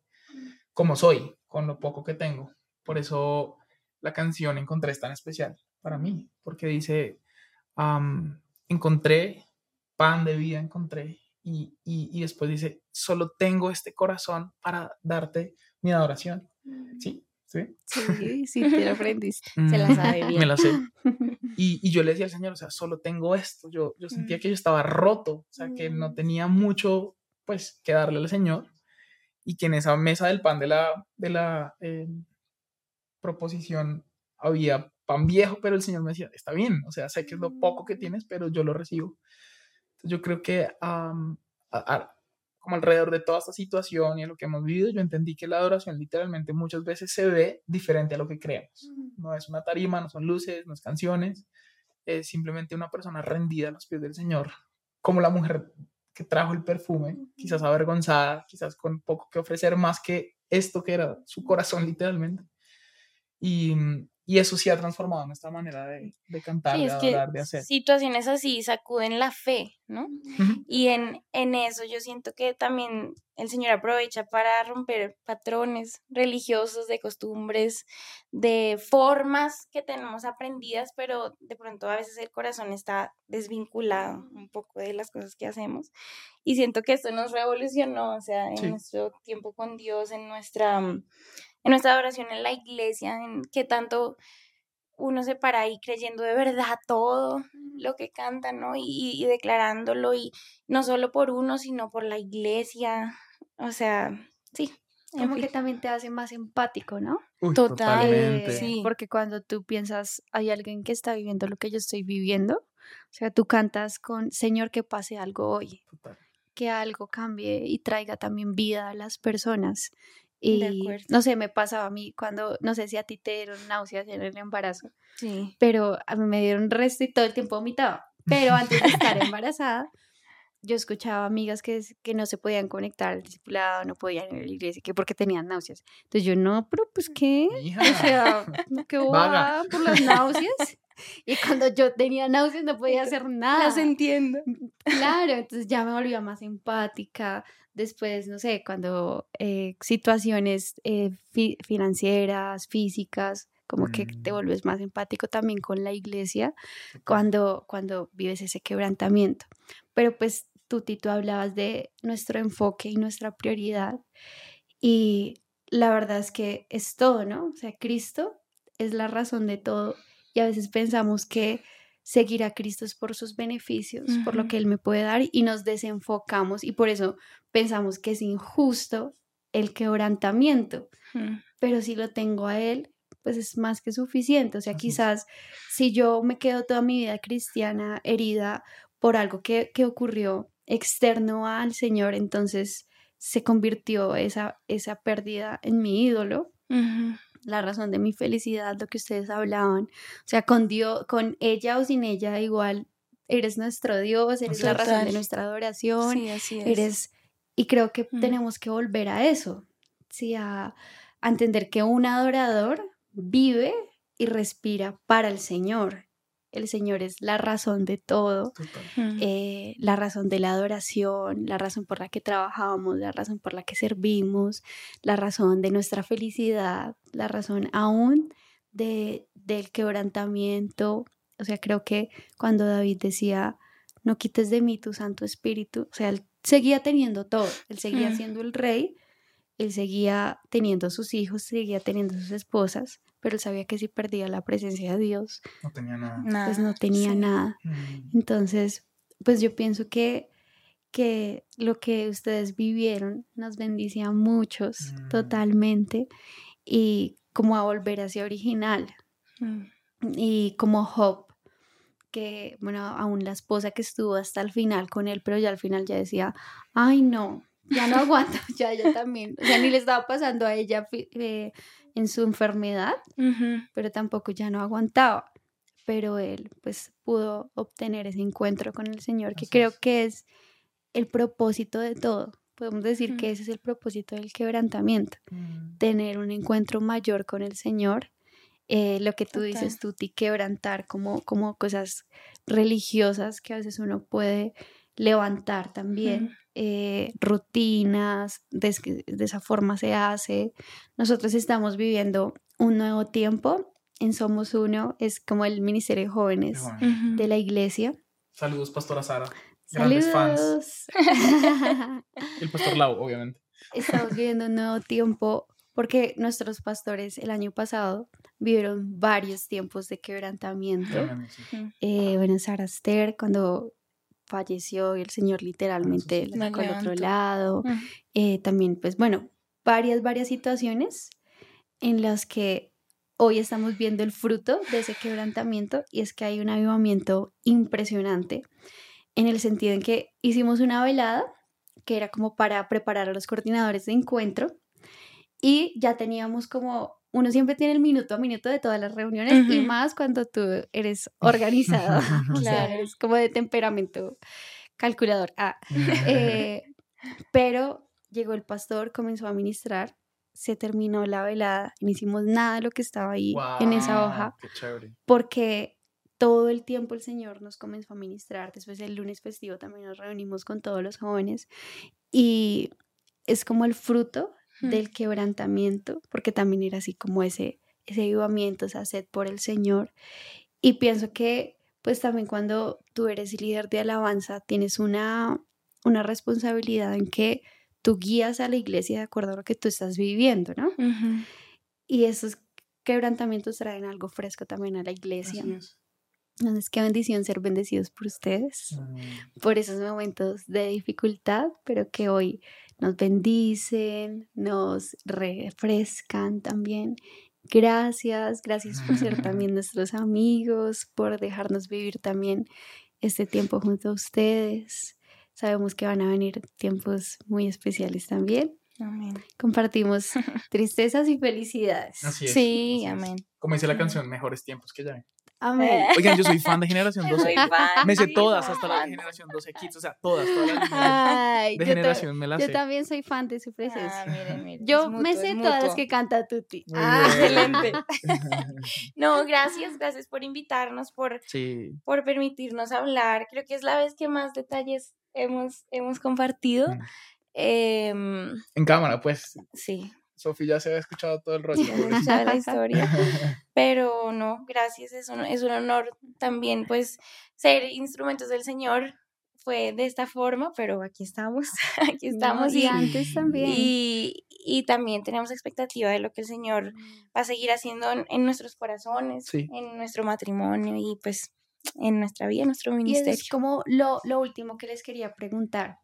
como soy, con lo poco que tengo. Por eso la canción Encontré es tan especial para mí, porque dice, encontré pan de vida, encontré, y, y, después dice, solo tengo este corazón para darte mi adoración. ¿Sí? ¿Sí? Sí, sí, te lo aprendiste. Se la sabe bien. Me la sé. Y, y, yo le decía al Señor, o sea, solo tengo esto. Yo, yo sentía que yo estaba roto, o sea, que no tenía mucho, pues, que darle al Señor y que en esa mesa del pan de la, de la eh, proposición había pan viejo, pero el Señor me decía, está bien, o sea, sé que es lo poco que tienes, pero yo lo recibo. Entonces yo creo que como alrededor de toda esta situación y a lo que hemos vivido, yo entendí que la adoración literalmente muchas veces se ve diferente a lo que creemos. No es una tarima, no son luces, no es canciones, es simplemente una persona rendida a los pies del Señor, como la mujer que trajo el perfume, quizás avergonzada, quizás con poco que ofrecer más que esto que era su corazón literalmente. Y, y eso sí ha transformado nuestra manera de, de cantar, de adorar, de hacer. Situaciones así sacuden la fe, ¿no? Y en, en eso yo siento que también el Señor aprovecha para romper patrones religiosos, de costumbres, de formas que tenemos aprendidas, pero de pronto a veces el corazón está desvinculado un poco de las cosas que hacemos. Y siento que esto nos revolucionó, o sea, en nuestro tiempo con Dios, en nuestra en nuestra adoración en la iglesia, en que tanto uno se para ahí creyendo de verdad todo lo que canta, ¿no? Y, declarándolo, y no solo por uno, sino por la iglesia. O sea, sí. Como que también te hace más empático, ¿no? totalmente. sí. Porque cuando tú piensas, hay alguien que está viviendo lo que yo estoy viviendo, o sea, tú cantas con, Señor, que pase algo hoy. Que algo cambie y traiga también vida a las personas. Y no sé, me pasaba a mí cuando, no sé si a ti te dieron náuseas en el embarazo, sí. pero a mí me dieron resto y todo el tiempo vomitaba. Pero antes de estar embarazada, yo escuchaba amigas que, que no se podían conectar al discipulado, no podían ir a la iglesia, que porque tenían náuseas. Entonces yo, no, pero pues qué, o sea, qué bobada por las náuseas. Y cuando yo tenía náuseas no podía hacer nada. Las entiendo. Claro, entonces ya me volvía más empática, después, no sé, cuando eh, situaciones eh, financieras, físicas, como que te mm. vuelves más empático también con la iglesia cuando, cuando vives ese quebrantamiento. Pero pues tú, Tito, hablabas de nuestro enfoque y nuestra prioridad y la verdad es que es todo, ¿no? O sea, Cristo es la razón de todo y a veces pensamos que seguir a Cristo es por sus beneficios, por lo que Él me puede dar y nos desenfocamos y por eso pensamos que es injusto el quebrantamiento, pero si lo tengo a Él, pues es más que suficiente. O sea, quizás si yo me quedo toda mi vida cristiana herida por algo que, ocurrió externo al Señor, entonces se convirtió esa, esa pérdida en mi ídolo la razón de mi felicidad, lo que ustedes hablaban. O sea, con Dios, con ella o sin ella, igual eres nuestro Dios, eres la razón de nuestra adoración. Sí, así es. Eres, y creo que mm. tenemos que volver a eso, ¿sí? A, entender que un adorador vive y respira para el Señor el Señor es la razón de todo, eh, la razón de la adoración, la razón por la que trabajamos, la razón por la que servimos, la razón de nuestra felicidad, la razón aún de, del quebrantamiento. O sea, creo que cuando David decía, no quites de mí tu Santo Espíritu, o sea, él seguía teniendo todo, él seguía siendo el rey, él seguía teniendo sus hijos, seguía teniendo sus esposas, pero él sabía que si perdía la presencia de Dios, no tenía nada. Pues no tenía nada. Mm. Entonces, pues yo pienso que, que lo que ustedes vivieron nos bendice a muchos mm. totalmente y como a volver hacia original. Mm. Y como Job, que, bueno, aún la esposa que estuvo hasta el final con él, pero ya al final ya decía, ay no, ya no aguanto, ya ella también, o sea, ni le estaba pasando a ella eh, en su enfermedad, pero tampoco ya no aguantaba. Pero él pues pudo obtener ese encuentro con el Señor, que creo que es el propósito de todo. Podemos decir que ese es el propósito del quebrantamiento, mm. tener un encuentro mayor con el Señor. Eh, lo que tú dices, tú, quebrantar como, como cosas religiosas que a veces uno puede levantar también. Eh, rutinas, de, esa forma se hace. Nosotros estamos viviendo un nuevo tiempo en Somos Uno, es como el Ministerio de Jóvenes de la iglesia. Saludos, Pastora Sara. Grandes fans. el Pastor Lau, obviamente. Estamos viviendo un nuevo tiempo porque nuestros pastores el año pasado vivieron varios tiempos de quebrantamiento. Eh, bueno, Sara Esther, cuando falleció y el Señor literalmente la sacó al otro lado. Eh, también, pues bueno, varias, varias situaciones en las que hoy estamos viendo el fruto de ese quebrantamiento y es que hay un avivamiento impresionante en el sentido en que hicimos una velada que era como para preparar a los coordinadores de encuentro y ya teníamos como uno siempre tiene el minuto a minuto de todas las reuniones y más cuando tú eres organizado, claro, eres como de temperamento calculador. Ah, eh, pero llegó el pastor, comenzó a ministrar, se terminó la velada, no hicimos nada de lo que estaba ahí en esa hoja, porque todo el tiempo el Señor nos comenzó a ministrar. Después el lunes festivo también nos reunimos con todos los jóvenes y es como el fruto del quebrantamiento, porque también era así como ese, ese avivamiento, esa sed por el Señor. Y pienso que pues también cuando tú eres líder de alabanza tienes una, una responsabilidad en que tú guías a la iglesia de acuerdo a lo que tú estás viviendo, ¿no? Y esos quebrantamientos traen algo fresco también a la iglesia. Entonces, qué bendición ser bendecidos por ustedes, por esos momentos de dificultad, pero que hoy nos bendicen, nos refrescan también. Gracias, gracias por ser también nuestros amigos, por dejarnos vivir también este tiempo junto a ustedes. Sabemos que van a venir tiempos muy especiales también. Amén. Compartimos tristezas y felicidades. Así es. Sí, amén. Como dice la canción, mejores tiempos que ya Amén. Oigan, yo soy fan de Generación 12. me sé todas, hasta la de Generación 12 Kids, o sea, todas, todas las de Generación me las sé. Yo también soy fan de su presencia. Ah, yo me sé todas las que canta Tuti. ah, excelente. no, gracias, gracias por invitarnos, por, por permitirnos hablar. Creo que es la vez que más detalles hemos, hemos compartido. Mm. Em, en cámara, pues. Sí. Sofía ya se había escuchado todo el rollo. Ya la historia. Pero no, gracias, es un, es un honor también, pues, ser instrumentos del Señor. Fue de esta forma, pero aquí estamos, aquí estamos. y, antes también. Y, y, también tenemos expectativa de lo que el Señor va a seguir haciendo en, nuestros corazones, en nuestro matrimonio y pues en nuestra vida, en nuestro ministerio. es como lo, lo último que les quería preguntar,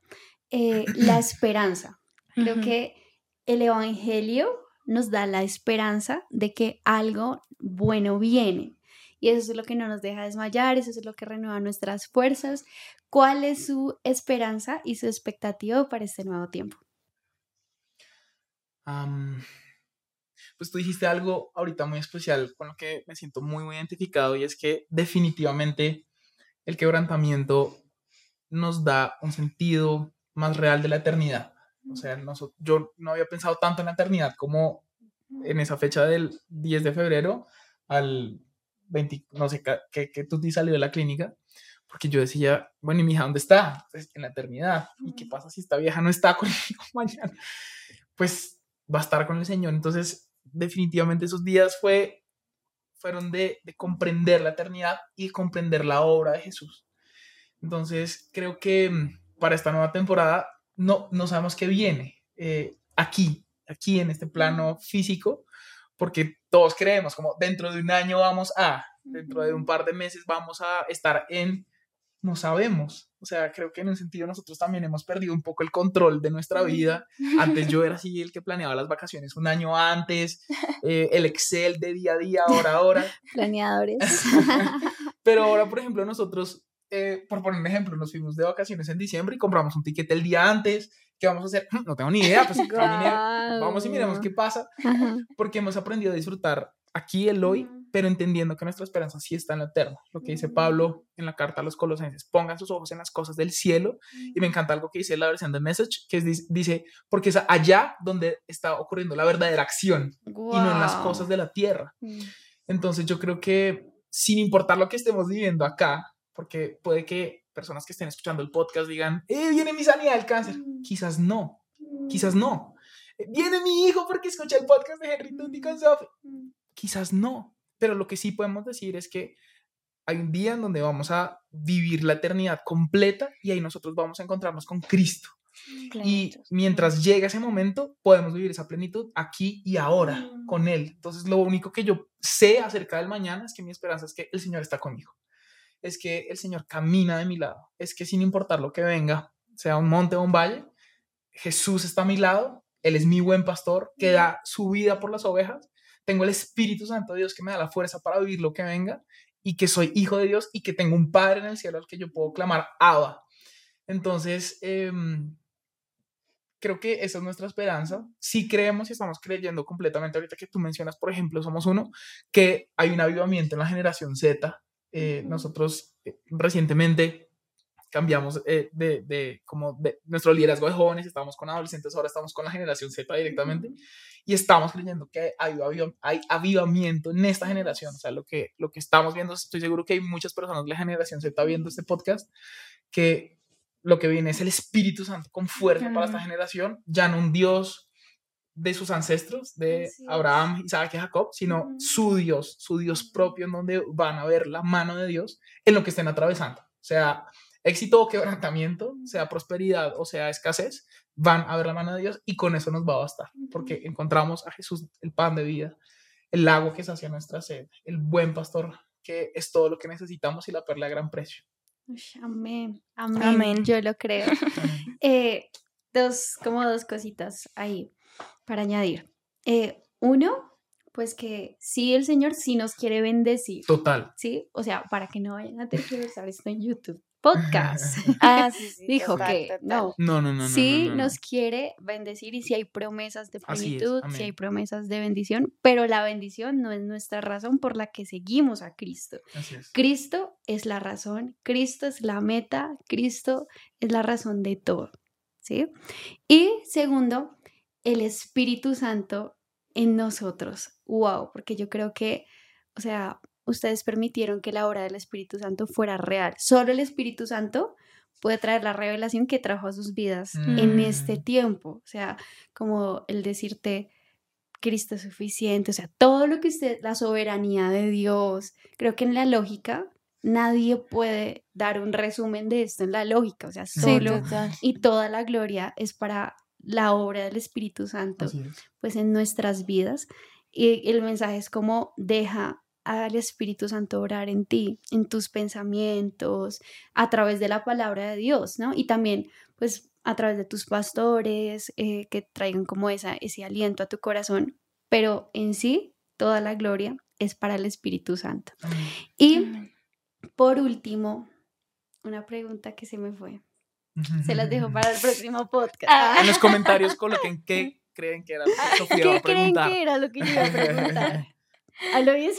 eh, la esperanza. Creo que el Evangelio nos da la esperanza de que algo bueno viene. Y eso es lo que no nos deja desmayar, eso es lo que renueva nuestras fuerzas. ¿Cuál es su esperanza y su expectativa para este nuevo tiempo? pues tú dijiste algo ahorita muy especial con lo que me siento muy, muy identificado y es que definitivamente el quebrantamiento nos da un sentido más real de la eternidad. O sea, yo no había pensado tanto en la eternidad como en esa fecha del 10 de febrero al no sé, que, que tú te salió de la clínica, porque yo decía, bueno, ¿y mi hija dónde está? Pues en la eternidad. ¿Y qué pasa si esta vieja no está conmigo mañana? Pues va a estar con el Señor. Entonces, definitivamente esos días fue, fueron de, de comprender la eternidad y comprender la obra de Jesús. Entonces, creo que mm, para esta nueva temporada no, no sabemos qué viene eh, aquí, aquí en este plano físico, porque todos creemos como dentro de un año vamos a, dentro de un par de meses vamos a estar en, no sabemos. O sea, creo que en un sentido nosotros también hemos perdido un poco el control de nuestra vida. Antes yo era así el que planeaba las vacaciones un año antes, eh, el Excel de día a día, hora a hora. Planeadores. Pero ahora, por ejemplo, nosotros, eh, por poner un ejemplo, nos fuimos de vacaciones en diciembre y compramos un ticket el día antes. ¿Qué vamos a hacer? No tengo ni idea, pues vamos y miremos qué pasa, porque hemos aprendido a disfrutar aquí el hoy pero entendiendo que nuestra esperanza sí está en lo eterno. Lo que dice Pablo en la carta a los colosenses, pongan sus ojos en las cosas del cielo. Y me encanta algo que dice la versión de Message, que dice, porque es allá donde está ocurriendo la verdadera acción y no en las cosas de la tierra. Mm. Entonces yo creo que sin importar lo que estemos viviendo acá, porque puede que personas que estén escuchando el podcast digan, eh, viene mi sanidad del cáncer. Mm. Quizás no, quizás no. Mm. Viene mi hijo porque escucha el podcast de Henry Tundi con Sophie. Quizás no. Pero lo que sí podemos decir es que hay un día en donde vamos a vivir la eternidad completa y ahí nosotros vamos a encontrarnos con Cristo. Mm, y mientras llega ese momento, podemos vivir esa plenitud aquí y ahora mm. con Él. Entonces, lo único que yo sé acerca del mañana es que mi esperanza es que el Señor está conmigo. Es que el Señor camina de mi lado. Es que sin importar lo que venga, sea un monte o un valle, Jesús está a mi lado. Él es mi buen pastor que da su vida por las ovejas tengo el Espíritu Santo de Dios que me da la fuerza para vivir lo que venga y que soy hijo de Dios y que tengo un Padre en el cielo al que yo puedo clamar Abba. Entonces, em, creo que esa es nuestra esperanza. Si creemos y estamos creyendo completamente, ahorita que tú mencionas, por ejemplo, somos uno, que hay un avivamiento en la generación Z. Eh, nosotros eh, recientemente cambiamos eh, de, de, como de nuestro liderazgo de jóvenes, estamos con adolescentes, ahora estamos con la generación Z directamente y estamos creyendo que hay, hay avivamiento en esta generación, o sea, lo que, lo que estamos viendo, estoy seguro que hay muchas personas de la generación Z viendo este podcast, que lo que viene es el Espíritu Santo con fuerza para esta generación, ya no un Dios de sus ancestros, de Abraham, Isaac y Jacob, sino su Dios, su Dios propio, en donde van a ver la mano de Dios en lo que estén atravesando. O sea, éxito o quebrantamiento, sea prosperidad o sea escasez, van a ver la mano de Dios y con eso nos va a bastar, porque encontramos a Jesús, el pan de vida, el lago que sacia nuestra sed, el buen pastor, que es todo lo que necesitamos y la perla a gran precio. Amén. Amén. Yo lo creo. Eh, dos, como dos cositas ahí para añadir. Eh, uno, pues que sí, el Señor sí nos quiere bendecir. Total. Sí, o sea, para que no vayan a tergiversar esto en YouTube podcast. ah, Dijo que no. No, no, no. Sí nos quiere bendecir y si hay promesas de plenitud, si hay promesas de bendición, pero la bendición no es nuestra razón por la que seguimos a Cristo. Cristo es la razón, Cristo es la meta, Cristo es la razón de todo. ¿Sí? Y segundo, el Espíritu Santo en nosotros. Wow, porque yo creo que, o sea, ustedes permitieron que la obra del Espíritu Santo fuera real. Solo el Espíritu Santo puede traer la revelación que trajo a sus vidas en este mm. tiempo. O sea, como el decirte, Cristo es suficiente, o sea, todo lo que usted, la soberanía de Dios, creo que en la lógica nadie puede dar un resumen de esto en la lógica, o sea, solo y toda la gloria es para la obra del Espíritu Santo, pues en nuestras vidas. Y el mensaje es como deja al Espíritu Santo orar en ti, en tus pensamientos, a través de la palabra de Dios, ¿no? Y también, pues, a través de tus pastores, eh, que traigan como esa, ese aliento a tu corazón, pero en sí, toda la gloria es para el Espíritu Santo. Y por último, una pregunta que se me fue. Se las dejo para el próximo podcast. Ah. En los comentarios coloquen qué creen que era lo que ¿Qué creen que era lo que yo iba a preguntar? A lo bien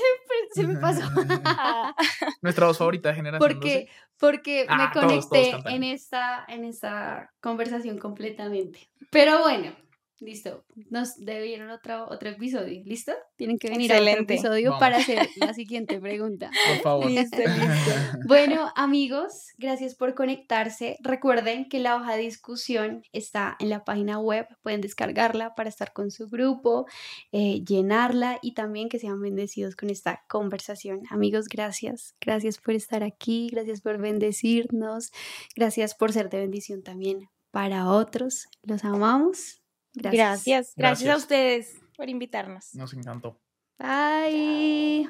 se, me pasó. Nuestra voz favorita de generación. Porque, porque me ah, conecté en, esta, en esta conversación completamente. Pero bueno, Listo. Nos debieron otro, otro episodio. ¿Listo? Tienen que venir a otro episodio para hacer la siguiente pregunta. Por favor. Listo, listo. Bueno, amigos, gracias por conectarse. Recuerden que la hoja de discusión está en la página web. Pueden descargarla para estar con su grupo, eh, llenarla y también que sean bendecidos con esta conversación. Amigos, gracias. Gracias por estar aquí. Gracias por bendecirnos. Gracias por ser de bendición también para otros. Los amamos. Gracias. Gracias, a ustedes por invitarnos. Nos encantó. Bye.